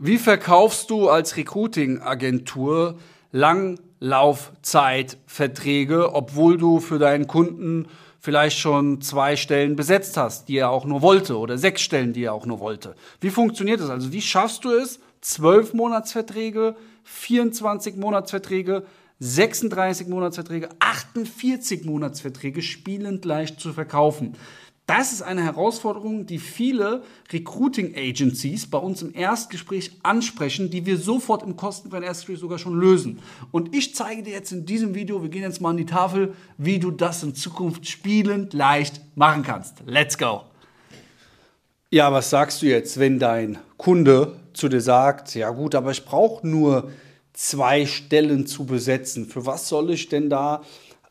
Wie verkaufst du als Recruiting-Agentur Langlaufzeitverträge, obwohl du für deinen Kunden vielleicht schon zwei Stellen besetzt hast, die er auch nur wollte, oder sechs Stellen, die er auch nur wollte? Wie funktioniert das? Also wie schaffst du es, zwölf Monatsverträge, 24 Monatsverträge, 36 Monatsverträge, 48 Monatsverträge spielend leicht zu verkaufen? Das ist eine Herausforderung, die viele Recruiting Agencies bei uns im Erstgespräch ansprechen, die wir sofort im kostenfreien Erstgespräch sogar schon lösen. Und ich zeige dir jetzt in diesem Video, wir gehen jetzt mal an die Tafel, wie du das in Zukunft spielend leicht machen kannst. Let's go! Ja, was sagst du jetzt, wenn dein Kunde zu dir sagt, ja gut, aber ich brauche nur zwei Stellen zu besetzen. Für was soll ich denn da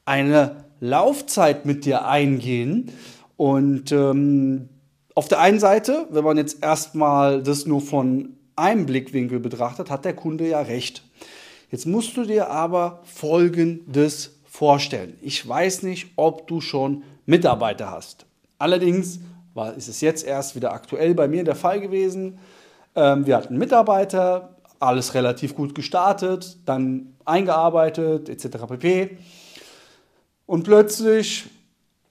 eine Laufzeit mit dir eingehen? Und ähm, auf der einen Seite, wenn man jetzt erstmal das nur von einem Blickwinkel betrachtet, hat der Kunde ja recht. Jetzt musst du dir aber Folgendes vorstellen. Ich weiß nicht, ob du schon Mitarbeiter hast. Allerdings war, ist es jetzt erst wieder aktuell bei mir der Fall gewesen. Ähm, wir hatten Mitarbeiter, alles relativ gut gestartet, dann eingearbeitet etc. pp. Und plötzlich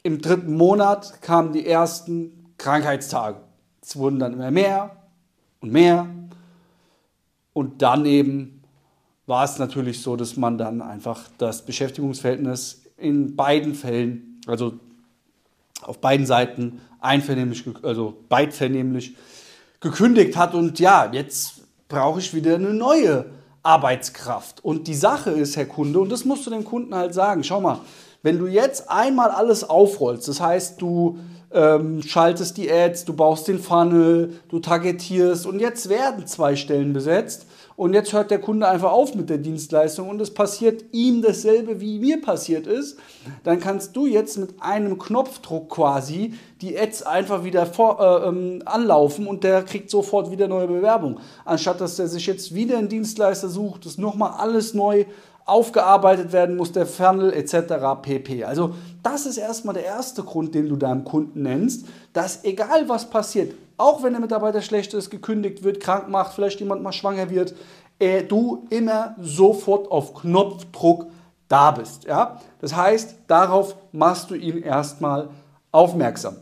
im dritten Monat kamen die ersten Krankheitstage. Es wurden dann immer mehr und mehr. Und dann eben war es natürlich so, dass man dann einfach das Beschäftigungsverhältnis in beiden Fällen, also auf beiden Seiten einvernehmlich, also beidvernehmlich gekündigt hat. Und ja, jetzt brauche ich wieder eine neue Arbeitskraft. Und die Sache ist, Herr Kunde, und das musst du dem Kunden halt sagen, schau mal, wenn du jetzt einmal alles aufrollst, das heißt, du ähm, schaltest die Ads, du baust den Funnel, du targetierst und jetzt werden zwei Stellen besetzt und jetzt hört der Kunde einfach auf mit der Dienstleistung und es passiert ihm dasselbe, wie mir passiert ist, dann kannst du jetzt mit einem Knopfdruck quasi die Ads einfach wieder vor, äh, ähm, anlaufen und der kriegt sofort wieder neue Bewerbung. Anstatt dass er sich jetzt wieder einen Dienstleister sucht, das nochmal alles neu aufgearbeitet werden muss, der Funnel etc. pp. Also das ist erstmal der erste Grund, den du deinem Kunden nennst, dass egal was passiert, auch wenn der Mitarbeiter schlecht ist, gekündigt wird, krank macht, vielleicht jemand mal schwanger wird, äh, du immer sofort auf Knopfdruck da bist. Ja? Das heißt, darauf machst du ihn erstmal aufmerksam.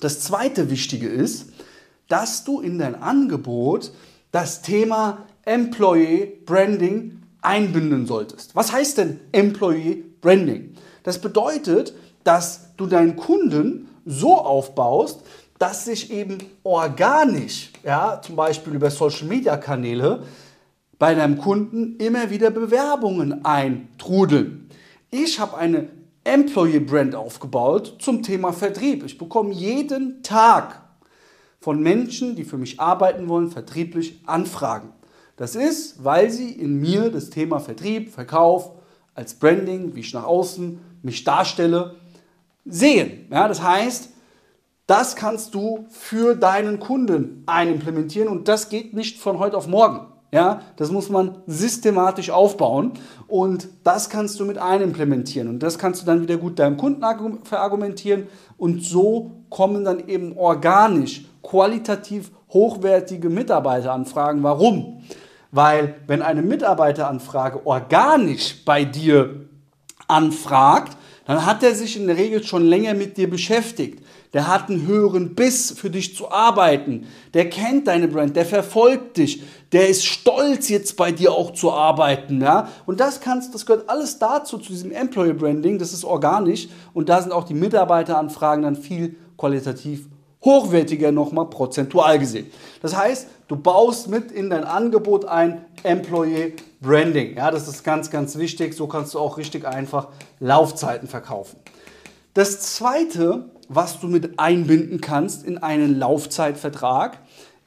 Das zweite Wichtige ist, dass du in dein Angebot das Thema Employee Branding einbinden solltest. Was heißt denn Employee Branding? Das bedeutet, dass du deinen Kunden so aufbaust, dass sich eben organisch, ja, zum Beispiel über Social Media Kanäle, bei deinem Kunden immer wieder Bewerbungen eintrudeln. Ich habe eine Employee Brand aufgebaut zum Thema Vertrieb. Ich bekomme jeden Tag von Menschen, die für mich arbeiten wollen, vertrieblich Anfragen. Das ist, weil sie in mir das Thema Vertrieb, Verkauf, als Branding, wie ich nach außen mich darstelle, sehen. Ja, das heißt, das kannst du für deinen Kunden einimplementieren und das geht nicht von heute auf morgen. Ja, das muss man systematisch aufbauen und das kannst du mit einimplementieren und das kannst du dann wieder gut deinem Kunden verargumentieren und so kommen dann eben organisch qualitativ hochwertige Mitarbeiteranfragen. Warum? Weil wenn eine Mitarbeiteranfrage organisch bei dir anfragt, dann hat er sich in der Regel schon länger mit dir beschäftigt. Der hat einen höheren Biss für dich zu arbeiten. Der kennt deine Brand, der verfolgt dich. Der ist stolz jetzt bei dir auch zu arbeiten, ja? Und das kannst, das gehört alles dazu zu diesem Employer Branding, das ist organisch und da sind auch die Mitarbeiteranfragen dann viel qualitativ hochwertiger nochmal prozentual gesehen. Das heißt, du baust mit in dein Angebot ein Employee Branding. Ja, das ist ganz, ganz wichtig. So kannst du auch richtig einfach Laufzeiten verkaufen. Das zweite, was du mit einbinden kannst in einen Laufzeitvertrag,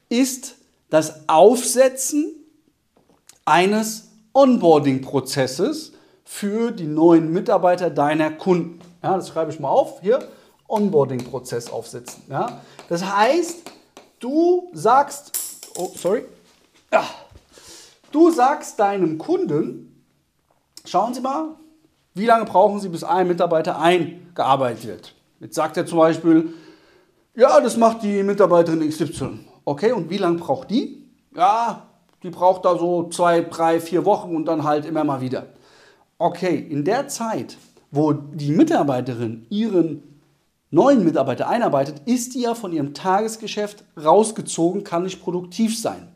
ist das Aufsetzen eines Onboarding-Prozesses für die neuen Mitarbeiter deiner Kunden. Ja, das schreibe ich mal auf hier. Onboarding-Prozess aufsetzen. Ja? Das heißt, du sagst, oh, sorry, ja, du sagst deinem Kunden, schauen Sie mal, wie lange brauchen Sie, bis ein Mitarbeiter eingearbeitet wird. Jetzt sagt er zum Beispiel, ja, das macht die Mitarbeiterin XY. Okay, und wie lange braucht die? Ja, die braucht da so zwei, drei, vier Wochen und dann halt immer mal wieder. Okay, in der Zeit, wo die Mitarbeiterin ihren neuen Mitarbeiter einarbeitet, ist die ja von ihrem Tagesgeschäft rausgezogen, kann nicht produktiv sein.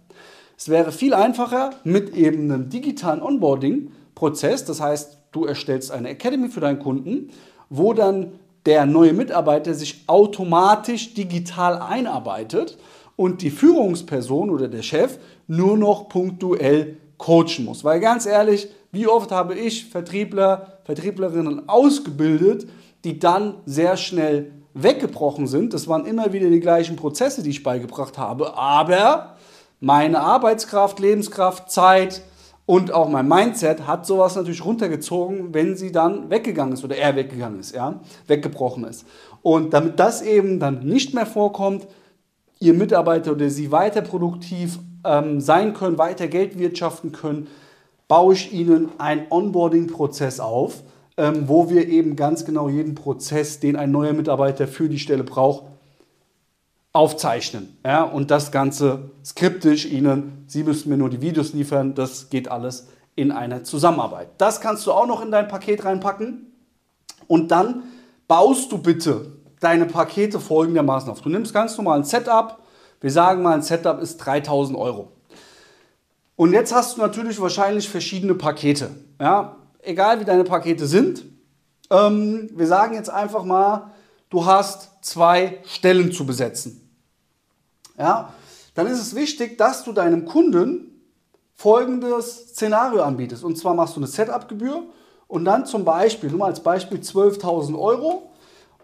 Es wäre viel einfacher mit eben einem digitalen Onboarding-Prozess. Das heißt, du erstellst eine Academy für deinen Kunden, wo dann der neue Mitarbeiter sich automatisch digital einarbeitet und die Führungsperson oder der Chef nur noch punktuell coachen muss. Weil ganz ehrlich, wie oft habe ich Vertriebler, Vertrieblerinnen ausgebildet, die dann sehr schnell weggebrochen sind. Das waren immer wieder die gleichen Prozesse, die ich beigebracht habe, aber meine Arbeitskraft, Lebenskraft, Zeit und auch mein Mindset hat sowas natürlich runtergezogen, wenn sie dann weggegangen ist oder er weggegangen ist, ja, weggebrochen ist. Und damit das eben dann nicht mehr vorkommt, ihr Mitarbeiter oder sie weiter produktiv ähm, sein können, weiter Geld wirtschaften können, baue ich ihnen einen Onboarding-Prozess auf, ähm, wo wir eben ganz genau jeden Prozess, den ein neuer Mitarbeiter für die Stelle braucht, aufzeichnen. Ja? Und das Ganze skriptisch Ihnen, Sie müssen mir nur die Videos liefern, das geht alles in einer Zusammenarbeit. Das kannst du auch noch in dein Paket reinpacken. Und dann baust du bitte deine Pakete folgendermaßen auf. Du nimmst ganz normal ein Setup. Wir sagen mal, ein Setup ist 3000 Euro. Und jetzt hast du natürlich wahrscheinlich verschiedene Pakete. Ja? Egal wie deine Pakete sind. Ähm, wir sagen jetzt einfach mal, du hast zwei Stellen zu besetzen ja, dann ist es wichtig, dass du deinem Kunden folgendes Szenario anbietest. Und zwar machst du eine Setup-Gebühr und dann zum Beispiel, nur mal als Beispiel 12.000 Euro.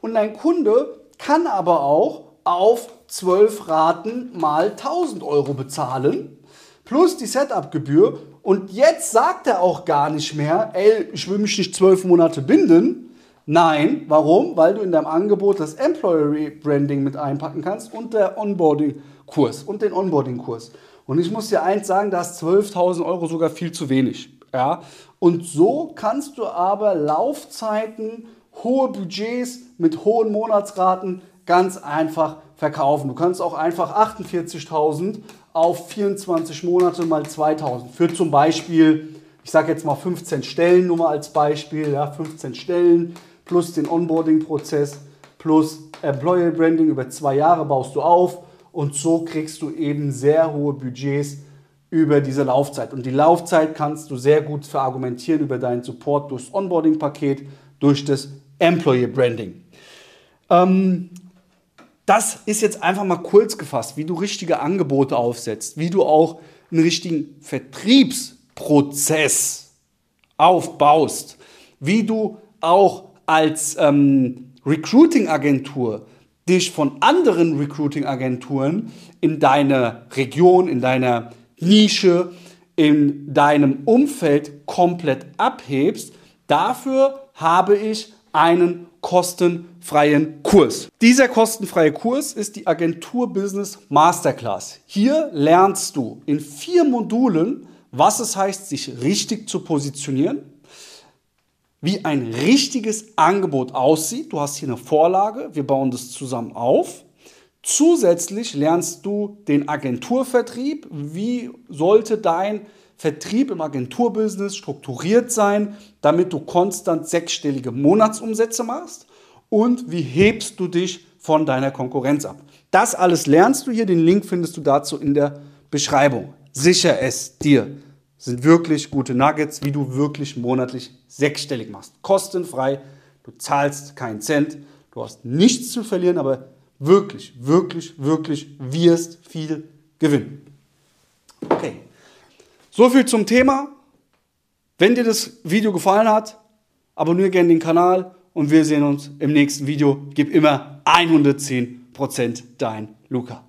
Und dein Kunde kann aber auch auf 12 Raten mal 1000 Euro bezahlen, plus die Setup-Gebühr. Und jetzt sagt er auch gar nicht mehr, ey, ich will mich nicht 12 Monate binden, Nein, warum? Weil du in deinem Angebot das Employer Branding mit einpacken kannst und der Onboarding-Kurs und den Onboarding-Kurs. Und ich muss dir eins sagen, da ist 12.000 Euro sogar viel zu wenig. Ja? Und so kannst du aber Laufzeiten, hohe Budgets mit hohen Monatsraten ganz einfach verkaufen. Du kannst auch einfach 48.000 auf 24 Monate mal 2.000 für zum Beispiel, ich sage jetzt mal 15 Stellen, nur mal als Beispiel, ja, 15 Stellen plus den Onboarding-Prozess plus Employer Branding über zwei Jahre baust du auf und so kriegst du eben sehr hohe Budgets über diese Laufzeit. Und die Laufzeit kannst du sehr gut verargumentieren über deinen Support durchs Onboarding-Paket, durch das Employer Branding. Ähm, das ist jetzt einfach mal kurz gefasst, wie du richtige Angebote aufsetzt, wie du auch einen richtigen Vertriebsprozess aufbaust, wie du auch als ähm, Recruiting-Agentur dich von anderen Recruiting-Agenturen in deiner Region, in deiner Nische, in deinem Umfeld komplett abhebst, dafür habe ich einen kostenfreien Kurs. Dieser kostenfreie Kurs ist die Agentur Business Masterclass. Hier lernst du in vier Modulen, was es heißt, sich richtig zu positionieren, wie ein richtiges Angebot aussieht. Du hast hier eine Vorlage, wir bauen das zusammen auf. Zusätzlich lernst du den Agenturvertrieb. Wie sollte dein Vertrieb im Agenturbusiness strukturiert sein, damit du konstant sechsstellige Monatsumsätze machst? Und wie hebst du dich von deiner Konkurrenz ab? Das alles lernst du hier. Den Link findest du dazu in der Beschreibung. Sicher es dir sind wirklich gute Nuggets, wie du wirklich monatlich sechsstellig machst. Kostenfrei, du zahlst keinen Cent, du hast nichts zu verlieren, aber wirklich, wirklich, wirklich wirst viel gewinnen. Okay, so viel zum Thema. Wenn dir das Video gefallen hat, abonniere gerne den Kanal und wir sehen uns im nächsten Video. Gib immer 110% dein Luca.